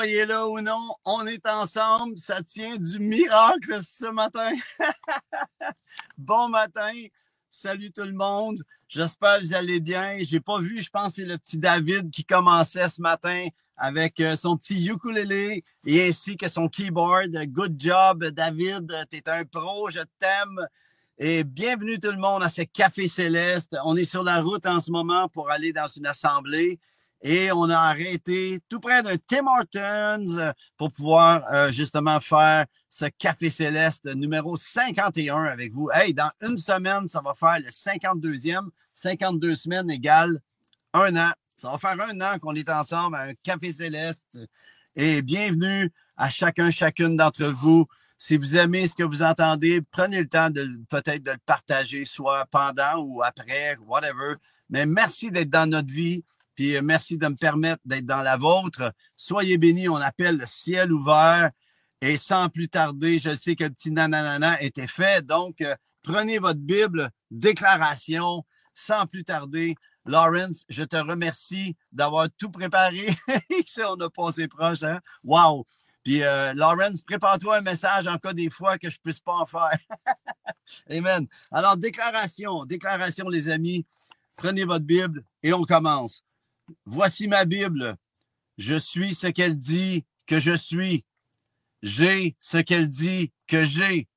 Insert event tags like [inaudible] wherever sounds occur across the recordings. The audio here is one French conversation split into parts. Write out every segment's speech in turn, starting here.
Hey, croyez-le ou non, on est ensemble. Ça tient du miracle ce matin. [laughs] bon matin. Salut tout le monde. J'espère que vous allez bien. J'ai pas vu, je pense, c'est le petit David qui commençait ce matin avec euh, son petit ukulélé et ainsi que son keyboard. Good job, David. T'es un pro. Je t'aime. Et bienvenue tout le monde à ce Café Céleste. On est sur la route en ce moment pour aller dans une assemblée et on a arrêté tout près d'un Tim Hortons euh, pour pouvoir euh, justement faire ce Café Céleste numéro 51 avec vous. Hey, dans une semaine, ça va faire le 52e. 52 semaines égale un an. Ça va faire un an qu'on est ensemble à un Café Céleste. Et bienvenue à chacun, chacune d'entre vous. Si vous aimez ce que vous entendez, prenez le temps de peut-être de le partager, soit pendant ou après, whatever. Mais merci d'être dans notre vie. Puis euh, merci de me permettre d'être dans la vôtre. Soyez bénis, on appelle le ciel ouvert. Et sans plus tarder, je sais que le petit nananana était fait. Donc, euh, prenez votre Bible, déclaration, sans plus tarder. Lawrence, je te remercie d'avoir tout préparé. [laughs] on a passé proche, hein? Wow! Puis, euh, Lawrence, prépare-toi un message en cas des fois que je ne puisse pas en faire. [laughs] Amen. Alors, déclaration, déclaration, les amis. Prenez votre Bible et on commence. Voici ma Bible. Je suis ce qu'elle dit que je suis. J'ai ce qu'elle dit que j'ai.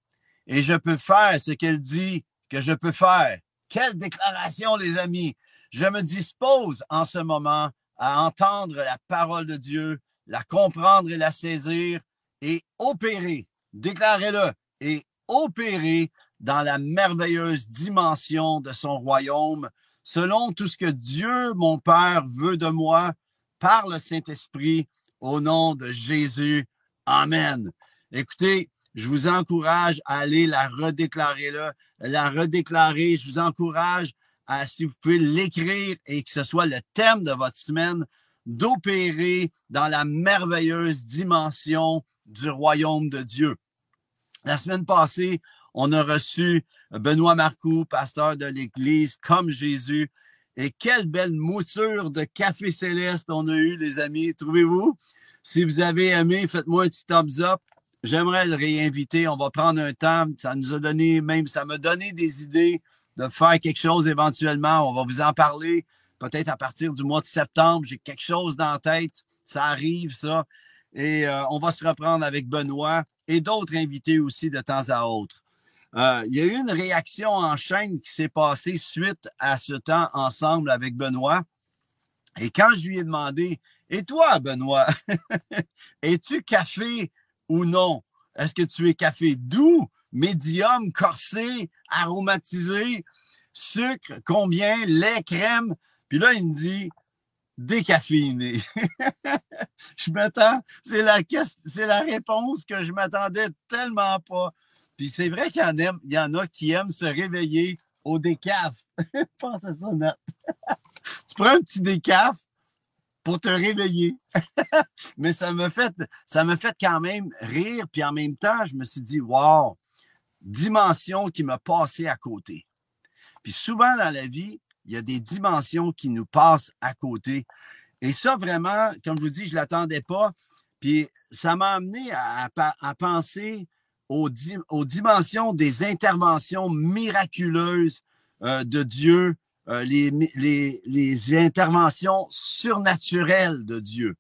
Et je peux faire ce qu'elle dit que je peux faire. Quelle déclaration, les amis. Je me dispose en ce moment à entendre la parole de Dieu, la comprendre et la saisir et opérer, déclarez-le, et opérer dans la merveilleuse dimension de son royaume selon tout ce que Dieu, mon Père, veut de moi par le Saint-Esprit, au nom de Jésus. Amen. Écoutez, je vous encourage à aller la redéclarer là, la redéclarer. Je vous encourage à, si vous pouvez l'écrire et que ce soit le thème de votre semaine, d'opérer dans la merveilleuse dimension du royaume de Dieu. La semaine passée, on a reçu Benoît Marcoux, pasteur de l'Église, comme Jésus. Et quelle belle mouture de café céleste on a eu, les amis. Trouvez-vous? Si vous avez aimé, faites-moi un petit thumbs up. J'aimerais le réinviter. On va prendre un temps. Ça nous a donné, même, ça m'a donné des idées de faire quelque chose éventuellement. On va vous en parler peut-être à partir du mois de septembre. J'ai quelque chose dans la tête. Ça arrive, ça. Et euh, on va se reprendre avec Benoît et d'autres invités aussi de temps à autre. Euh, il y a eu une réaction en chaîne qui s'est passée suite à ce temps ensemble avec Benoît. Et quand je lui ai demandé, et toi, Benoît, [laughs] es-tu café ou non? Est-ce que tu es café doux, médium, corsé, aromatisé, sucre, combien, lait, crème? Puis là, il me dit, décaféiné. [laughs] je m'attends, c'est la, c'est la réponse que je m'attendais tellement pas. C'est vrai qu'il y en, il y en a qui aiment se réveiller au décaf. [laughs] Pense à ça, Nat. [laughs] tu prends un petit décaf pour te réveiller. [laughs] Mais ça me fait, quand même rire. Puis en même temps, je me suis dit, wow, dimension qui m'a passé à côté. Puis souvent dans la vie, il y a des dimensions qui nous passent à côté. Et ça, vraiment, comme je vous dis, je ne l'attendais pas. Puis ça m'a amené à penser aux, dimensions des interventions miraculeuses euh, de Dieu, euh, les, les, interventions surnaturelles de Dieu.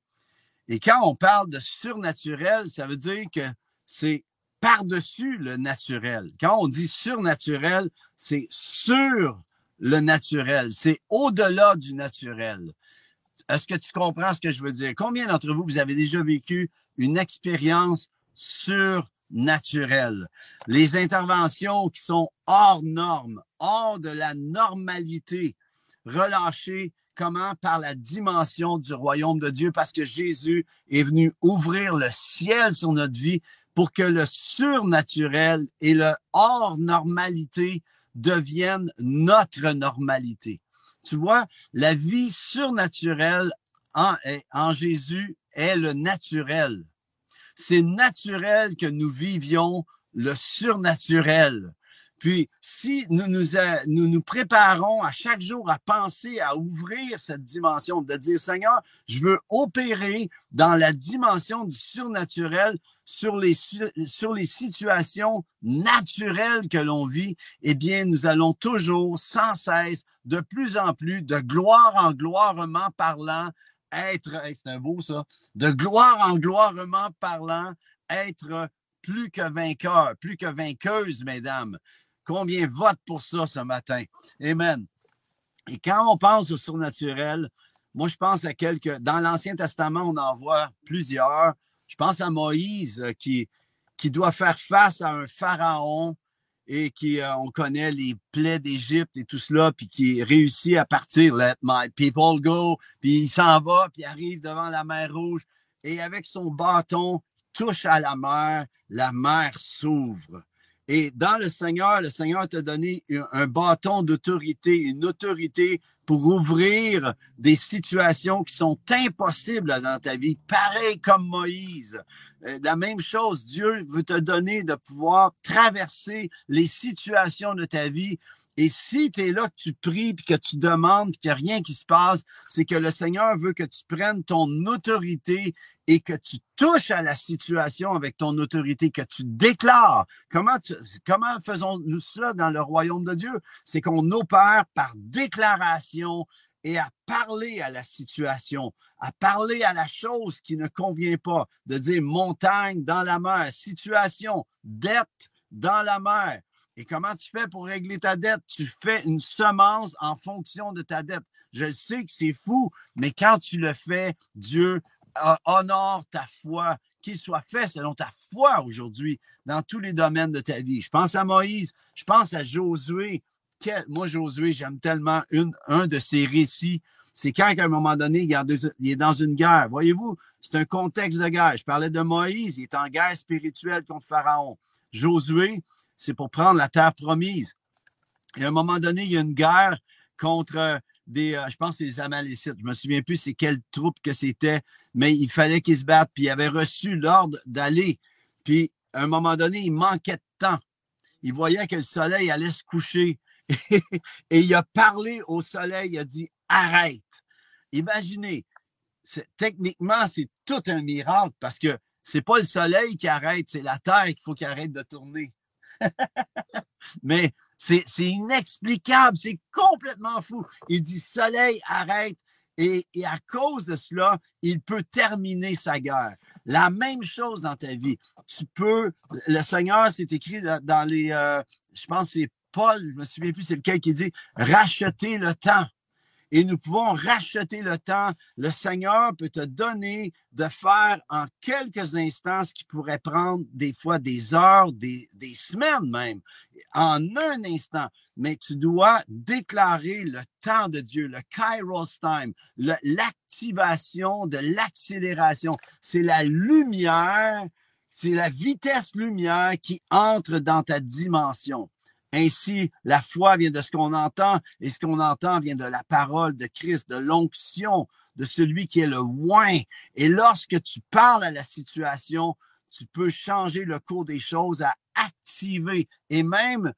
Et quand on parle de surnaturel, ça veut dire que c'est par-dessus le naturel. Quand on dit surnaturel, c'est sur le naturel, c'est au-delà du naturel. Est-ce que tu comprends ce que je veux dire? Combien d'entre vous, vous avez déjà vécu une expérience sur naturel. Les interventions qui sont hors normes, hors de la normalité, relâchées comment? Par la dimension du royaume de Dieu, parce que Jésus est venu ouvrir le ciel sur notre vie pour que le surnaturel et le hors normalité deviennent notre normalité. Tu vois, la vie surnaturelle en, en Jésus est le naturel c'est naturel que nous vivions le surnaturel. Puis, si nous nous, préparons à chaque jour à penser, à ouvrir cette dimension, de dire, Seigneur, je veux opérer dans la dimension du surnaturel sur les situations naturelles que l'on vit, eh bien, nous allons toujours, sans cesse, de plus en plus, de gloire en gloirement parlant, être, c'est un beau ça, de gloire en gloirement parlant, être plus que vainqueur, plus que vainqueuse, mesdames. Combien vote pour ça ce matin? Amen. Et quand on pense au surnaturel, moi, je pense à quelques. Dans l'Ancien Testament, on en voit plusieurs. Je pense à Moïse euh, qui, qui doit faire face à un pharaon et qui, euh, on connaît les plaies d'Égypte et tout cela, puis qui réussit à partir, let my people go, puis il s'en va, puis arrive devant la mer Rouge, et avec son bâton, touche à la mer, la mer s'ouvre. Et dans le Seigneur, le Seigneur t'a donné un bâton d'autorité, une autorité pour ouvrir des situations qui sont impossibles dans ta vie, pareil comme Moïse. Euh, la même chose, Dieu veut te donner de pouvoir traverser les situations de ta vie et si tu es là, que tu pries, puis que tu demandes, qu'il n'y a rien qui se passe, c'est que le Seigneur veut que tu prennes ton autorité et que tu touches à la situation avec ton autorité, que tu déclares. Comment, comment faisons-nous cela dans le royaume de Dieu? C'est qu'on opère par déclaration et à parler à la situation, à parler à la chose qui ne convient pas, de dire montagne dans la mer, situation, dette dans la mer, et comment tu fais pour régler ta dette? Tu fais une semence en fonction de ta dette. Je sais que c'est fou, mais quand tu le fais, Dieu honore ta foi, qu'il soit fait selon ta foi aujourd'hui dans tous les domaines de ta vie. Je pense à Moïse, je pense à Josué. moi, Josué, j'aime tellement un de ses récits. C'est quand, à un moment donné, il est dans une guerre. Voyez-vous, c'est un contexte de guerre. Je parlais de Moïse, il est en guerre spirituelle contre Pharaon. Josué, c'est pour prendre la terre promise. Et à un moment donné, il y a une guerre contre euh, des, euh, je pense, les Amalécites. Je me souviens plus c'est quelle troupe que c'était, mais il fallait qu'ils se battent. Puis il avait reçu l'ordre d'aller. Puis à un moment donné, il manquait de temps. Il voyait que le soleil allait se coucher. [laughs] Et il a parlé au soleil, il a dit arrête. Imaginez, techniquement, c'est tout un miracle parce que c'est pas le soleil qui arrête, c'est la terre qu'il faut qu'il arrête de tourner. [laughs] Mais c'est inexplicable, c'est complètement fou. Il dit Soleil, arrête. Et, à cause de cela, il peut terminer sa guerre. La même chose dans ta vie. Tu peux, le Seigneur, c'est écrit dans les, euh, je pense c'est Paul, je me souviens plus c'est lequel qui dit, racheter le temps et nous pouvons racheter le temps. Le Seigneur peut te donner de faire en quelques instants ce qui pourrait prendre des fois des heures, des, semaines même, en un instant. Mais tu dois déclarer le temps de Dieu, le Kairos time, l'activation de l'accélération. C'est la lumière, c'est la vitesse lumière qui entre dans ta dimension. Ainsi, la foi vient de ce qu'on entend et ce qu'on entend vient de la parole de Christ, de l'onction, de celui qui est le oin. Et lorsque tu parles à la situation, tu peux changer le cours des choses, à activer et même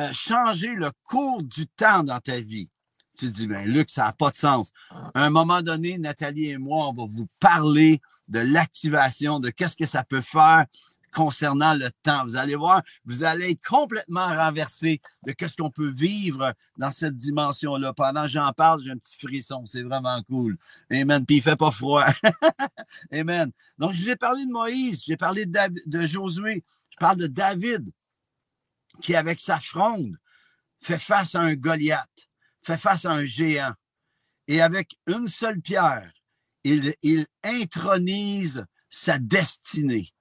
euh, changer le cours du temps dans ta vie. Tu dis, ben Luc, ça n'a pas de sens. À un moment donné, Nathalie et moi, on va vous parler de l'activation, de qu'est-ce que ça peut faire concernant le temps. Vous allez voir, vous allez être complètement renversé de ce qu'on peut vivre dans cette dimension-là. Pendant que j'en parle, j'ai un petit frisson. C'est vraiment cool. Amen. Puis il fait pas froid. [laughs] Amen. Donc, je vous ai parlé de Moïse, j'ai parlé de, Josué, je parle de David, qui, avec sa fronde, fait face à un Goliath, fait face à un géant. Et avec une seule pierre, il intronise sa destinée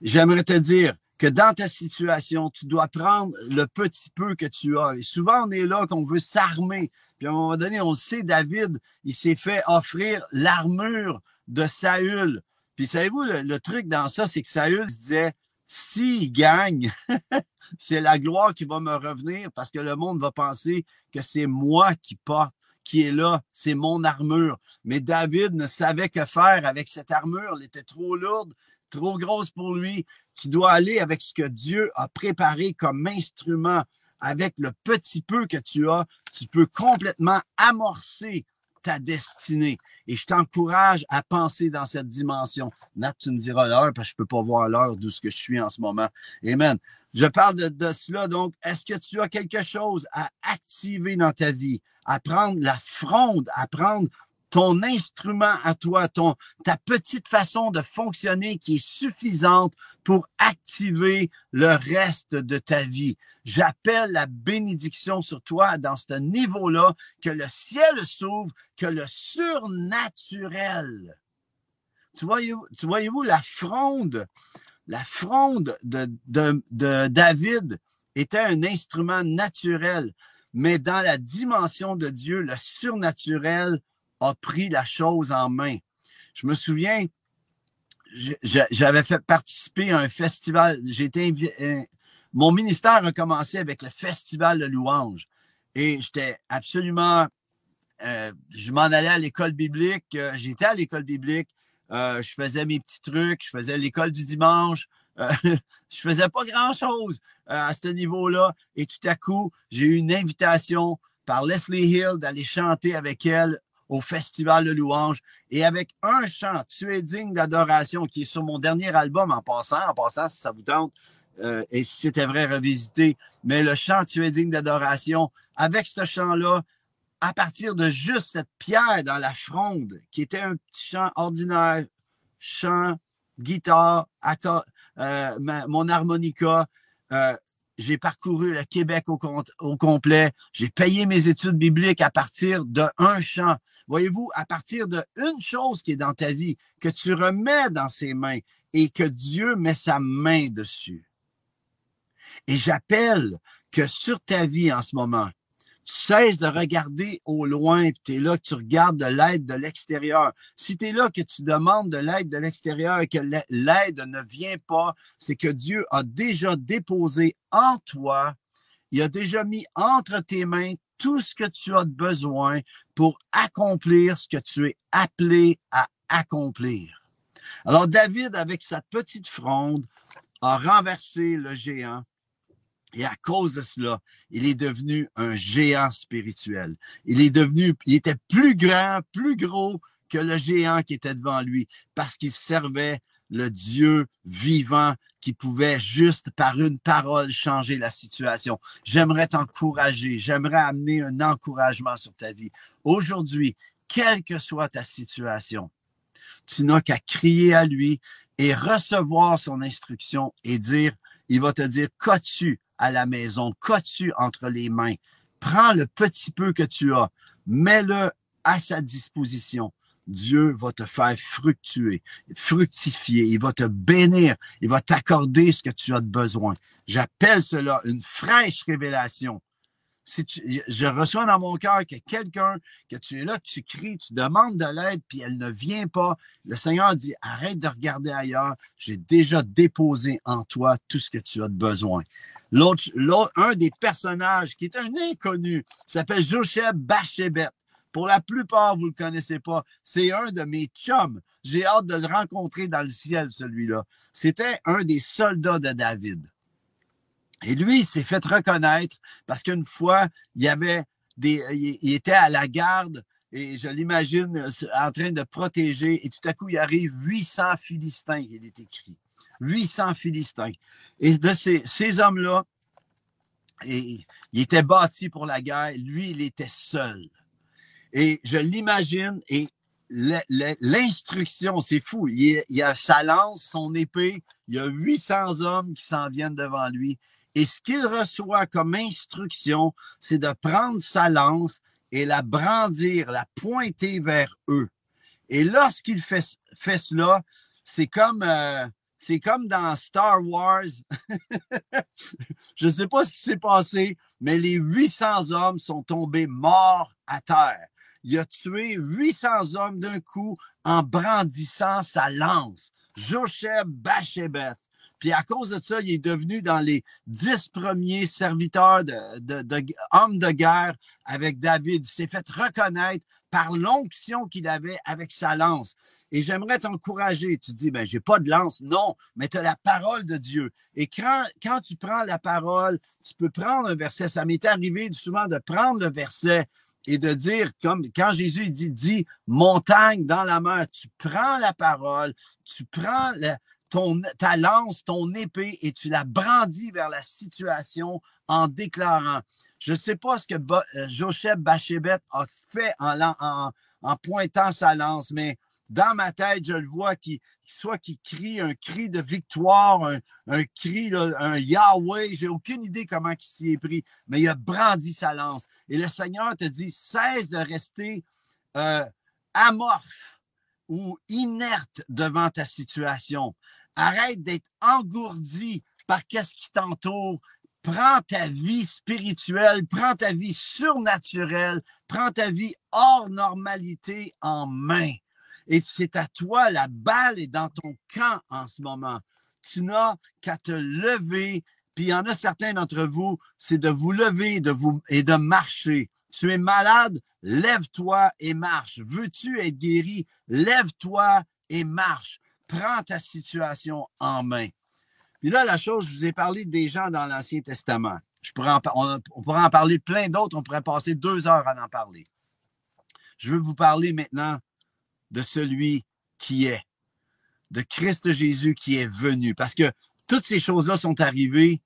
j'aimerais te dire que dans ta situation, tu dois prendre le petit peu que tu as. Et souvent, on est là qu'on veut s'armer. Puis à un moment donné, on sait, David, il s'est fait offrir l'armure de Saül. Puis savez-vous, le, truc dans ça, c'est que Saül se disait, s'il gagne, [laughs] c'est la gloire qui va me revenir parce que le monde va penser que c'est moi qui porte, qui est là, c'est mon armure. Mais David ne savait que faire avec cette armure, elle était trop lourde, trop grosse pour lui. Tu dois aller avec ce que Dieu a préparé comme instrument. Avec le petit peu que tu as, tu peux complètement amorcer ta destinée. Et je t'encourage à penser dans cette dimension. Nat, tu me diras l'heure parce que je peux pas voir l'heure d'où ce que je suis en ce moment. Amen. Je parle de, de cela. Donc, est-ce que tu as quelque chose à activer dans ta vie, à prendre la fronde, à prendre ton instrument à toi, ton, ta petite façon de fonctionner qui est suffisante pour activer le reste de ta vie. J'appelle la bénédiction sur toi dans ce niveau-là, que le ciel s'ouvre, que le surnaturel. Tu voyez-vous, la fronde, la fronde de, de, de David était un instrument naturel, mais dans la dimension de Dieu, le surnaturel a pris la chose en main. Je me souviens, j'avais fait participer à un festival. J'étais euh, mon ministère a commencé avec le festival de louanges et j'étais absolument. Euh, je m'en allais à l'école biblique. Euh, j'étais à l'école biblique. je faisais mes petits trucs. Je faisais l'école du dimanche. [laughs] je faisais pas grand chose à ce niveau-là. Et tout à coup, j'ai eu une invitation par Leslie Hill d'aller chanter avec elle au Festival de louanges et avec un chant, Tu es digne d'adoration, qui est sur mon dernier album en passant, en passant si ça vous tente, euh, et si c'était vrai, revisiter, mais le chant Tu es digne d'adoration, avec ce chant-là, à partir de juste cette pierre dans la fronde, qui était un petit chant ordinaire, chant, guitare, accord, euh, mon harmonica, euh, j'ai parcouru le Québec au, au complet. J'ai payé mes études bibliques à partir d'un chant. Voyez-vous, à partir de une chose qui est dans ta vie, que tu remets dans ses mains et que Dieu met sa main dessus. Et j'appelle que sur ta vie en ce moment, tu cesses de regarder au loin, puis tu es là, tu regardes de l'aide de l'extérieur. Si tu es là, que tu demandes de l'aide de l'extérieur et que l'aide ne vient pas, c'est que Dieu a déjà déposé en toi, il a déjà mis entre tes mains tout ce que tu as besoin pour accomplir ce que tu es appelé à accomplir. Alors David, avec sa petite fronde, a renversé le géant. Et à cause de cela, il est devenu un géant spirituel. Il est devenu, il était plus grand, plus gros que le géant qui était devant lui parce qu'il servait le Dieu vivant qui pouvait juste par une parole changer la situation. J'aimerais t'encourager, j'aimerais amener un encouragement sur ta vie. Aujourd'hui, quelle que soit ta situation, tu n'as qu'à crier à lui et recevoir son instruction et dire, il va te dire, qu'as-tu à la maison, qu'as-tu entre les mains? Prends le petit peu que tu as, mets-le à sa disposition Dieu va te faire fructuer, fructifier, il va te bénir, il va t'accorder ce que tu as besoin. J'appelle cela une fraîche révélation. Si je reçois dans mon cœur que quelqu'un, que tu es là, tu cries, tu demandes de l'aide, puis elle ne vient pas, le Seigneur dit, arrête de regarder ailleurs, j'ai déjà déposé en toi tout ce que tu as besoin. L'autre, un des personnages qui est un inconnu s'appelle Josheb Bachebet. Pour la plupart, vous ne le connaissez pas. C'est un de mes chums. J'ai hâte de le rencontrer dans le ciel, celui-là. C'était un des soldats de David. Et lui, il s'est fait reconnaître parce qu'une fois, il avait des, était à la garde et je l'imagine en train de protéger et tout à coup, il arrive 800 Philistins, il est écrit. 800 Philistins. Et de ces, ces hommes-là, et, il était bâti pour la guerre. Lui, il était seul. Et je l'imagine et l'instruction, c'est fou. Il, y a sa lance, son épée, il y a 800 hommes qui s'en viennent devant lui. Et ce qu'il reçoit comme instruction, c'est de prendre sa lance et la brandir, la pointer vers eux. Et lorsqu'il fait, fait cela, c'est comme, euh, c'est comme dans Star Wars. [laughs] Je ne sais pas ce qui s'est passé, mais les 800 hommes sont tombés morts à terre il a tué 800 hommes d'un coup en brandissant sa lance. Josheb Bachebeth. Puis à cause de ça, il est devenu dans les dix premiers serviteurs de, de, de hommes de guerre avec David. Il s'est fait reconnaître par l'onction qu'il avait avec sa lance. Et j'aimerais t'encourager. Tu dis, ben, j'ai pas de lance. Non, mais tu as la parole de Dieu. Et quand, quand tu prends la parole, tu peux prendre un verset. Ça m'est arrivé souvent de prendre le verset et de dire, comme quand Jésus dit, dit montagne dans la main, tu prends la parole, tu prends ton, ta lance, ton épée et tu la brandis vers la situation en déclarant. Je ne sais pas ce que euh, Josheb Bachebet a fait en pointant sa lance, mais dans ma tête, je le vois qui soit qui crie un cri de victoire, un, cri, un Yahweh. J'ai aucune idée comment il s'y est pris, mais il a brandi sa lance. Et le Seigneur te dit, cesse de rester euh, amorphe ou inerte devant ta situation. Arrête d'être engourdi par qu'est-ce qui t'entoure. Prends ta vie spirituelle, prends ta vie surnaturelle, prends ta vie hors normalité en main. Et c'est à toi, la balle est dans ton camp en ce moment. Tu n'as qu'à te lever. Puis il y en a certains d'entre vous, c'est de vous lever et de marcher. Tu es malade, lève-toi et marche. Veux-tu être guéri? Lève-toi et marche. Prends ta situation en main. Puis là, la chose, je vous ai parlé des gens dans l'Ancien Testament. Je on, on pourrait en parler plein d'autres. On pourrait passer deux heures à en parler. Je veux vous parler maintenant de celui qui est, de Christ Jésus qui est venu. Parce que toutes ces choses-là sont arrivées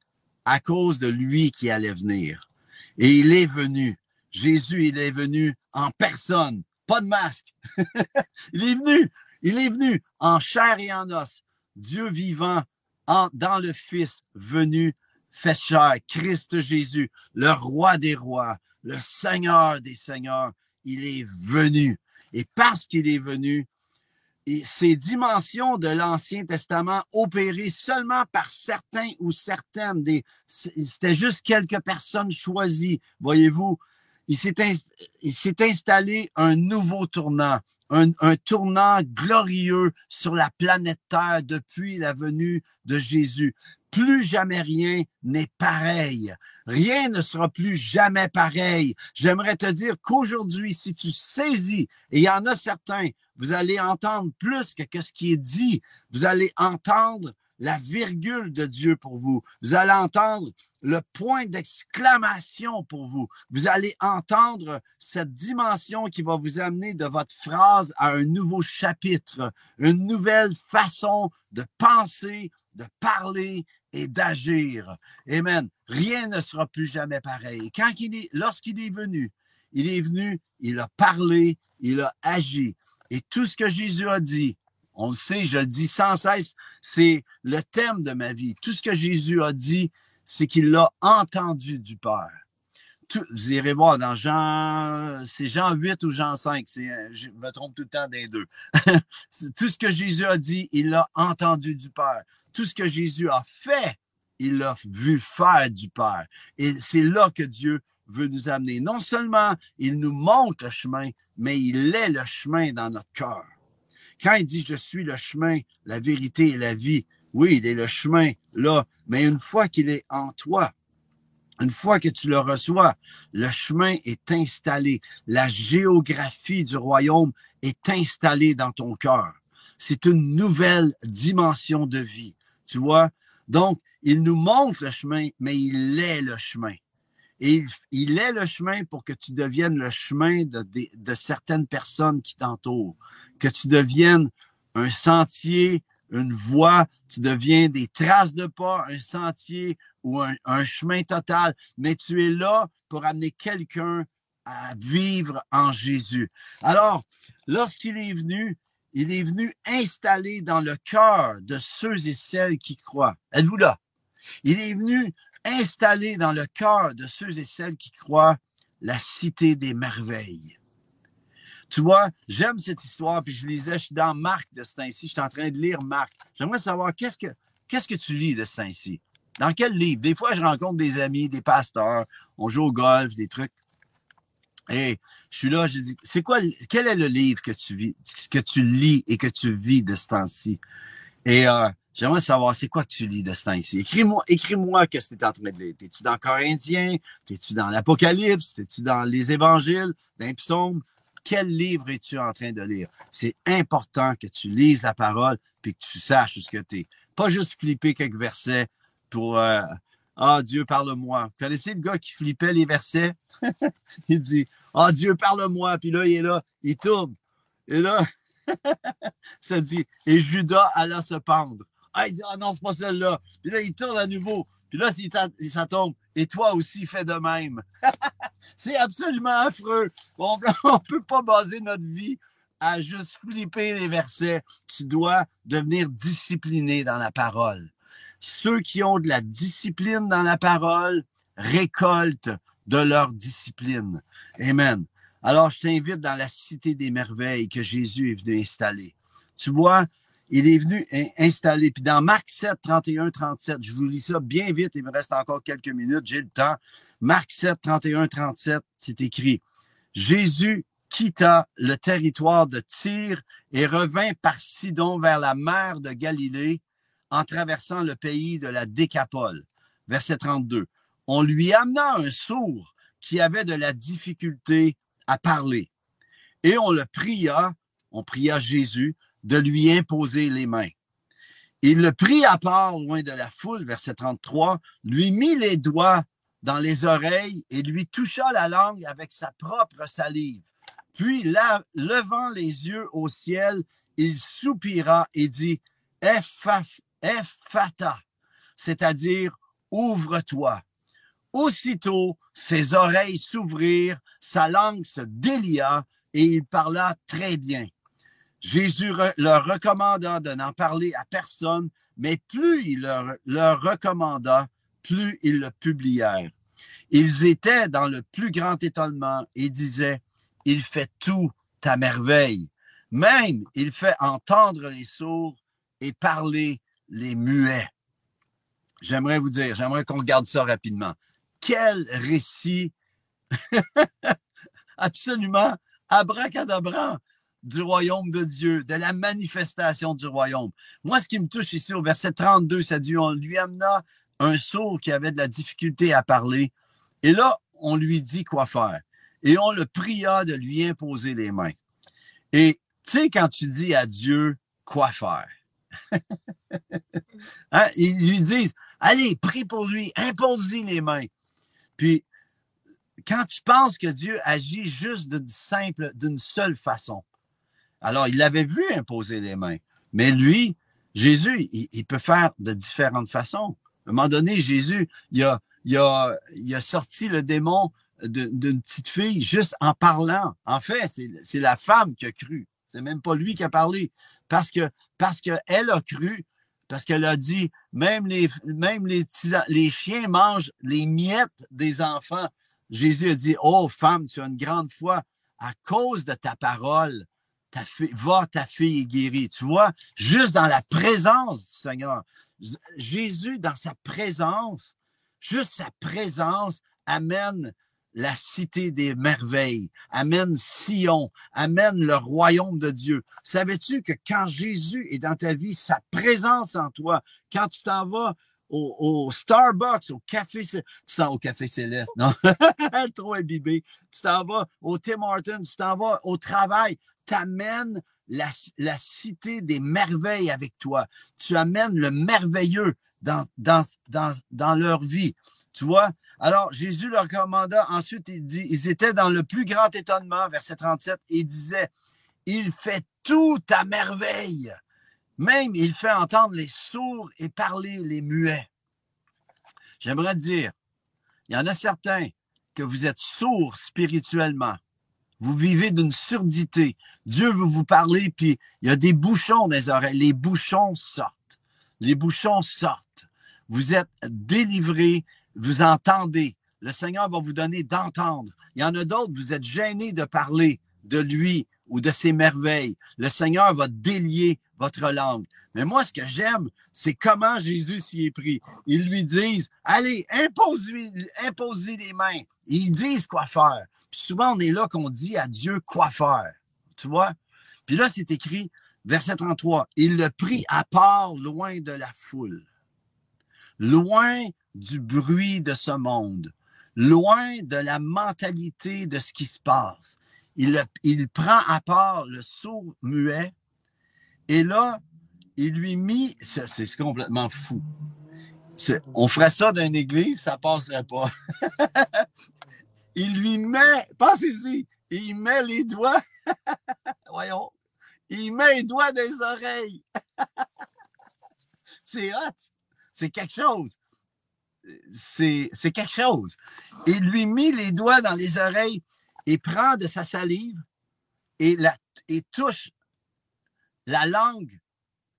à cause de lui qui allait venir. Et il est venu. Jésus, il est venu en personne, pas de masque. [laughs] il est venu, il est venu en chair et en os. Dieu vivant en, dans le Fils venu, fait chair, Christ Jésus, le roi des rois, le Seigneur des seigneurs, il est venu. Et parce qu'il est venu, ces dimensions de l'Ancien Testament opérées seulement par certains ou certaines, des, c'était juste quelques personnes choisies, voyez-vous, il s'est installé un nouveau tournant, un, tournant glorieux sur la planète Terre depuis la venue de Jésus. Plus jamais rien n'est pareil. Rien ne sera plus jamais pareil. J'aimerais te dire qu'aujourd'hui, si tu saisis, et il y en a certains, vous allez entendre plus que, ce qui est dit. Vous allez entendre la virgule de Dieu pour vous. Vous allez entendre le point d'exclamation pour vous. Vous allez entendre cette dimension qui va vous amener de votre phrase à un nouveau chapitre, une nouvelle façon de penser, de parler et d'agir. Amen. Rien ne sera plus jamais pareil. Lorsqu'il est venu, il est venu, il a parlé, il a agi. Et tout ce que Jésus a dit, on le sait, je le dis sans cesse, c'est le thème de ma vie. Tout ce que Jésus a dit, c'est qu'il l'a entendu du Père. Vous irez voir dans Jean, c'est Jean 8 ou Jean 5, je me trompe tout le temps des deux. [laughs] tout ce que Jésus a dit, il l'a entendu du Père tout ce que Jésus a fait, il l'a vu faire du Père. Et c'est là que Dieu veut nous amener. Non seulement il nous montre le chemin, mais il est le chemin dans notre cœur. Quand il dit je suis le chemin, la vérité et la vie, oui, il est le chemin là, mais une fois qu'il est en toi, une fois que tu le reçois, le chemin est installé. La géographie du royaume est installée dans ton cœur. C'est une nouvelle dimension de vie. Tu vois? Donc, il nous montre le chemin, mais il est le chemin. Et il, est le chemin pour que tu deviennes le chemin de, de, certaines personnes qui t'entourent, que tu deviennes un sentier, une voie, tu deviens des traces de pas, un sentier ou un, chemin total, mais tu es là pour amener quelqu'un à vivre en Jésus. Alors, lorsqu'il est venu, il est venu installer dans le cœur de ceux et celles qui croient. Êtes-vous là? Il est venu installer dans le cœur de ceux et celles qui croient la cité des merveilles. Tu vois, j'aime cette histoire, puis je lisais, je suis dans Marc de ce temps-ci, je suis en train de lire Marc. J'aimerais savoir qu'est-ce que, qu'est-ce que tu lis de ce temps-ci? Dans quel livre? Des fois, je rencontre des amis, des pasteurs, on joue au golf, des trucs. Et je suis là, je dis, c'est quoi, quel est le livre que tu vis, que tu lis et que tu vis de ce temps-ci? Et euh, J'aimerais savoir, c'est quoi que tu lis de ce temps-ci? Écris-moi, écris-moi ce que tu es en train de lire. T'es-tu dans Corinthiens? T'es-tu dans l'Apocalypse? T'es-tu dans les Évangiles? Dans les psaumes? Quel livre es-tu en train de lire? C'est important que tu lises la parole puis que tu saches ce que tu es. Pas juste flipper quelques versets pour euh, Ah, Dieu, parle-moi. Vous connaissez le gars qui flippait les versets? [laughs] il dit Ah, Dieu, parle-moi. Puis là, il est là, il tourne. Et là, [laughs] ça dit Et Judas alla se pendre. Ah, il dit Ah non, c'est pas celle-là. Puis là, il tourne à nouveau. Puis là, ça tombe. Et toi aussi, fais de même. [laughs] c'est absolument affreux. On ne peut pas baser notre vie à juste flipper les versets. Tu dois devenir discipliné dans la parole. Ceux qui ont de la discipline dans la parole récoltent de leur discipline. Amen. Alors, je t'invite dans la cité des merveilles que Jésus est venu installer. Tu vois, il est venu installer. Puis dans Marc 7, 31, 37, je vous lis ça bien vite, il me reste encore quelques minutes, j'ai le temps. Marc 7, 31, 37, c'est écrit. Jésus quitta le territoire de Tyr et revint par Sidon vers la mer de Galilée en traversant le pays de la Décapole. Verset 32. On lui amena un sourd qui avait de la difficulté à parler. Et on le pria, on pria Jésus, de lui imposer les mains. Il le prit à part loin de la foule, verset 33, lui mit les doigts dans les oreilles et lui toucha la langue avec sa propre salive. Puis, levant les yeux au ciel, il soupira et dit, C'est-à-dire, ouvre-toi. Aussitôt, ses oreilles s'ouvrirent, sa langue se délia et il parla très bien. Jésus leur recommanda de n'en parler à personne, mais plus il leur, leur recommanda, plus ils le publièrent. Ils étaient dans le plus grand étonnement et disaient, il fait tout à merveille. Même il fait entendre les sourds et parler les muets. J'aimerais vous dire, j'aimerais qu'on regarde ça rapidement. Quel récit [laughs] absolument abracadabra du royaume de Dieu, de la manifestation du royaume. Moi, ce qui me touche ici au verset 32, ça dit, on lui amena un sourd qui avait de la difficulté à parler. Et là, on lui dit quoi faire. Et on le pria de lui imposer les mains. Et tu sais, quand tu dis à Dieu quoi faire, [laughs] hein, ils lui disent, allez, prie pour lui, impose-lui les mains. Puis, quand tu penses que Dieu agit juste d'une simple, d'une seule façon, alors, il l'avait vu imposer les mains. Mais lui, Jésus, il, peut faire de différentes façons. À un moment donné, Jésus, il a sorti le démon d'une petite fille juste en parlant. En fait, c'est la femme qui a cru. C'est même pas lui qui a parlé. Parce que parce qu'elle a cru, parce qu'elle a dit, même les, chiens mangent les miettes des enfants. Jésus a dit, oh femme, tu as une grande foi à cause de ta parole ta fille, va, ta fille est guérie. Tu vois, juste dans la présence du Seigneur. Jésus, dans sa présence, juste sa présence amène la cité des merveilles, amène Sion, amène le royaume de Dieu. Savais-tu que quand Jésus est dans ta vie, sa présence en toi, quand tu t'en vas au, Starbucks, au café, tu t'en au café céleste, non, [laughs] trop imbibé, tu t'en vas au Tim Hortons, tu t'en vas au travail, t'amènes la, la cité des merveilles avec toi. Tu amènes le merveilleux dans, dans, dans, dans leur vie. Tu vois? Alors, Jésus leur commanda, ensuite, il dit, ils étaient dans le plus grand étonnement, verset 37, et il disait, il fait tout à merveille. Même, il fait entendre les sourds et parler les muets. J'aimerais dire, il y en a certains que vous êtes sourds spirituellement. Vous vivez d'une surdité. Dieu veut vous parler, puis il y a des bouchons dans les oreilles. Les bouchons sortent. Les bouchons sortent. Vous êtes délivrés, vous entendez. Le Seigneur va vous donner d'entendre. Il y en a d'autres, vous êtes gênés de parler de lui ou de ses merveilles. Le Seigneur va délier votre langue. Mais moi, ce que j'aime, c'est comment Jésus s'y est pris. Ils lui disent, allez, impose-lui, impose-lui les mains. Ils disent quoi faire. Puis souvent, on est là qu'on dit à Dieu quoi faire. Tu vois? Puis là, c'est écrit, verset 33, il le prit à part loin de la foule, loin du bruit de ce monde, loin de la mentalité de ce qui se passe. Il, prend à part le sourd muet et là, il lui mit, c'est complètement fou. On ferait ça dans une église, ça passerait pas. [laughs] il lui met, pensez-y, il met les doigts, [laughs] voyons, il met les doigts les oreilles. [laughs] c'est hot, c'est quelque chose. C'est quelque chose. Il lui mit les doigts dans les oreilles et prend de sa salive et, la, et touche la langue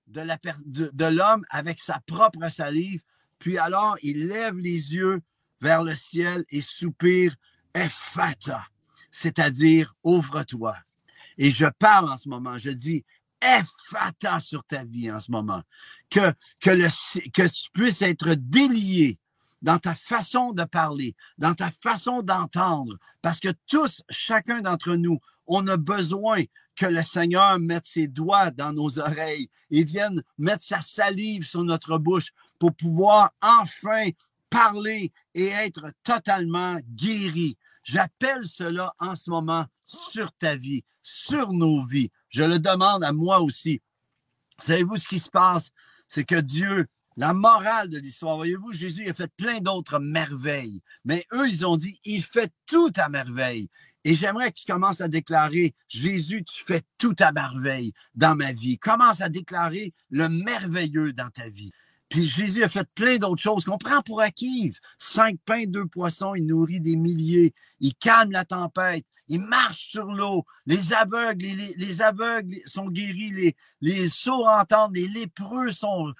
de l'homme de, avec sa propre salive. Puis alors, il lève les yeux vers le ciel et soupire Ephata, c'est-à-dire ouvre-toi. Et je parle en ce moment, je dis Ephata sur ta vie en ce moment. Que, que, le, que tu puisses être délié dans ta façon de parler, dans ta façon d'entendre, parce que tous, chacun d'entre nous, on a besoin que le Seigneur mette ses doigts dans nos oreilles et vienne mettre sa salive sur notre bouche pour pouvoir enfin parler et être totalement guéri. J'appelle cela en ce moment sur ta vie, sur nos vies. Je le demande à moi aussi. Savez-vous ce qui se passe? C'est que Dieu la morale de l'histoire. Voyez-vous, Jésus a fait plein d'autres merveilles, mais eux, ils ont dit, il fait tout à merveille. Et j'aimerais que tu commences à déclarer, Jésus, tu fais tout à merveille dans ma vie. Commence à déclarer le merveilleux dans ta vie. Puis Jésus a fait plein d'autres choses qu'on prend pour acquises. Cinq pains, deux poissons, il nourrit des milliers. Il calme la tempête il marche sur l'eau. Les aveugles, les, aveugles sont guéris, les, sourds entendent, les lépreux sont,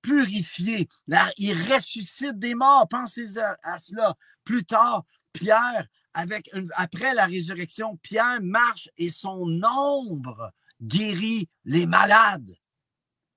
purifiés. Là, il ressuscite des morts. Pensez à, cela. Plus tard, Pierre, après la résurrection, Pierre marche et son ombre guérit les malades.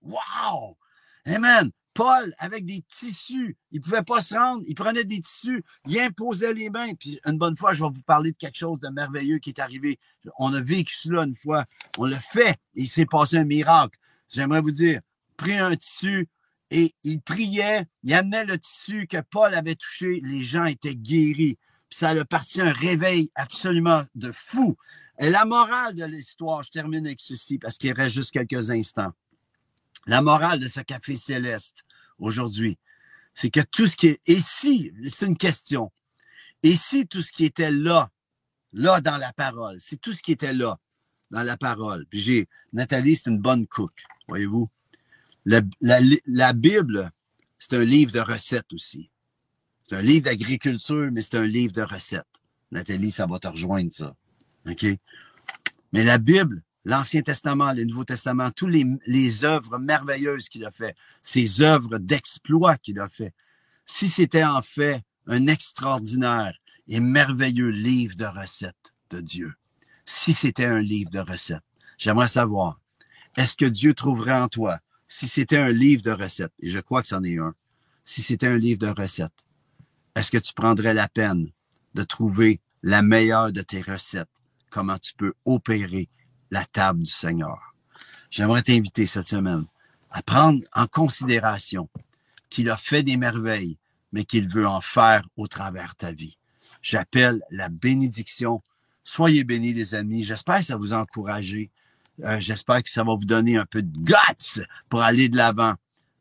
Wow! Amen. Paul, avec des tissus, il ne pouvait pas se rendre, il prenait des tissus, il imposait les mains. Puis une bonne fois, je vais vous parler de quelque chose de merveilleux qui est arrivé. On a vécu cela une fois, on l'a fait il s'est passé un miracle. J'aimerais vous dire, pris un tissu et il priait, il amenait le tissu que Paul avait touché, les gens étaient guéris. Puis ça a parti un réveil absolument de fou. Et la morale de l'histoire, je termine avec ceci parce qu'il reste juste quelques instants. La morale de ce café céleste, aujourd'hui, c'est que tout ce qui est, et si, c'est une question, et si tout ce qui était là, là dans la parole, c'est tout ce qui était là dans la parole, puis j'ai, Nathalie, c'est une bonne cook, voyez-vous? La, la Bible, c'est un livre de recettes aussi. C'est un livre d'agriculture, mais c'est un livre de recettes. Nathalie, ça va te rejoindre, ça. OK? Mais la Bible, l'Ancien Testament, le Nouveau Testament, toutes les, les œuvres merveilleuses qu'il a fait, ces œuvres d'exploit qu'il a fait. Si c'était en fait un extraordinaire et merveilleux livre de recettes de Dieu, si c'était un livre de recettes, j'aimerais savoir, est-ce que Dieu trouverait en toi, si c'était un livre de recettes, et je crois que c'en est un, si c'était un livre de recettes, est-ce que tu prendrais la peine de trouver la meilleure de tes recettes, comment tu peux opérer la table du Seigneur. J'aimerais t'inviter cette semaine à prendre en considération qu'il a fait des merveilles, mais qu'il veut en faire au travers ta vie. J'appelle la bénédiction. Soyez bénis, les amis. J'espère que ça vous a encouragé. Euh, j'espère que ça va vous donner un peu de guts pour aller de l'avant.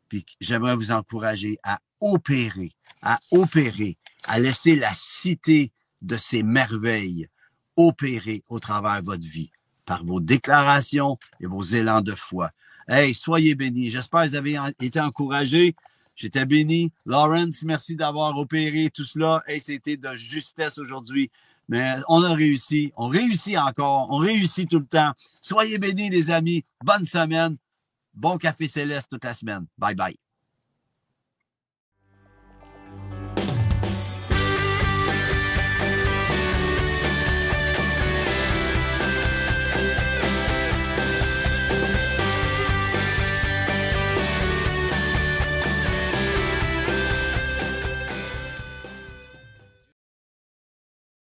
Puis j'aimerais vous encourager à opérer, à opérer, à laisser la cité de ces merveilles opérer au travers de votre vie par vos déclarations et vos élans de foi. Hey, soyez bénis. J'espère que vous avez été encouragés. J'étais béni. Lawrence, merci d'avoir opéré tout cela. Hey, c'était de justesse aujourd'hui. Mais on a réussi. On réussit encore. On réussit tout le temps. Soyez bénis, les amis. Bonne semaine. Bon café céleste toute la semaine. Bye bye.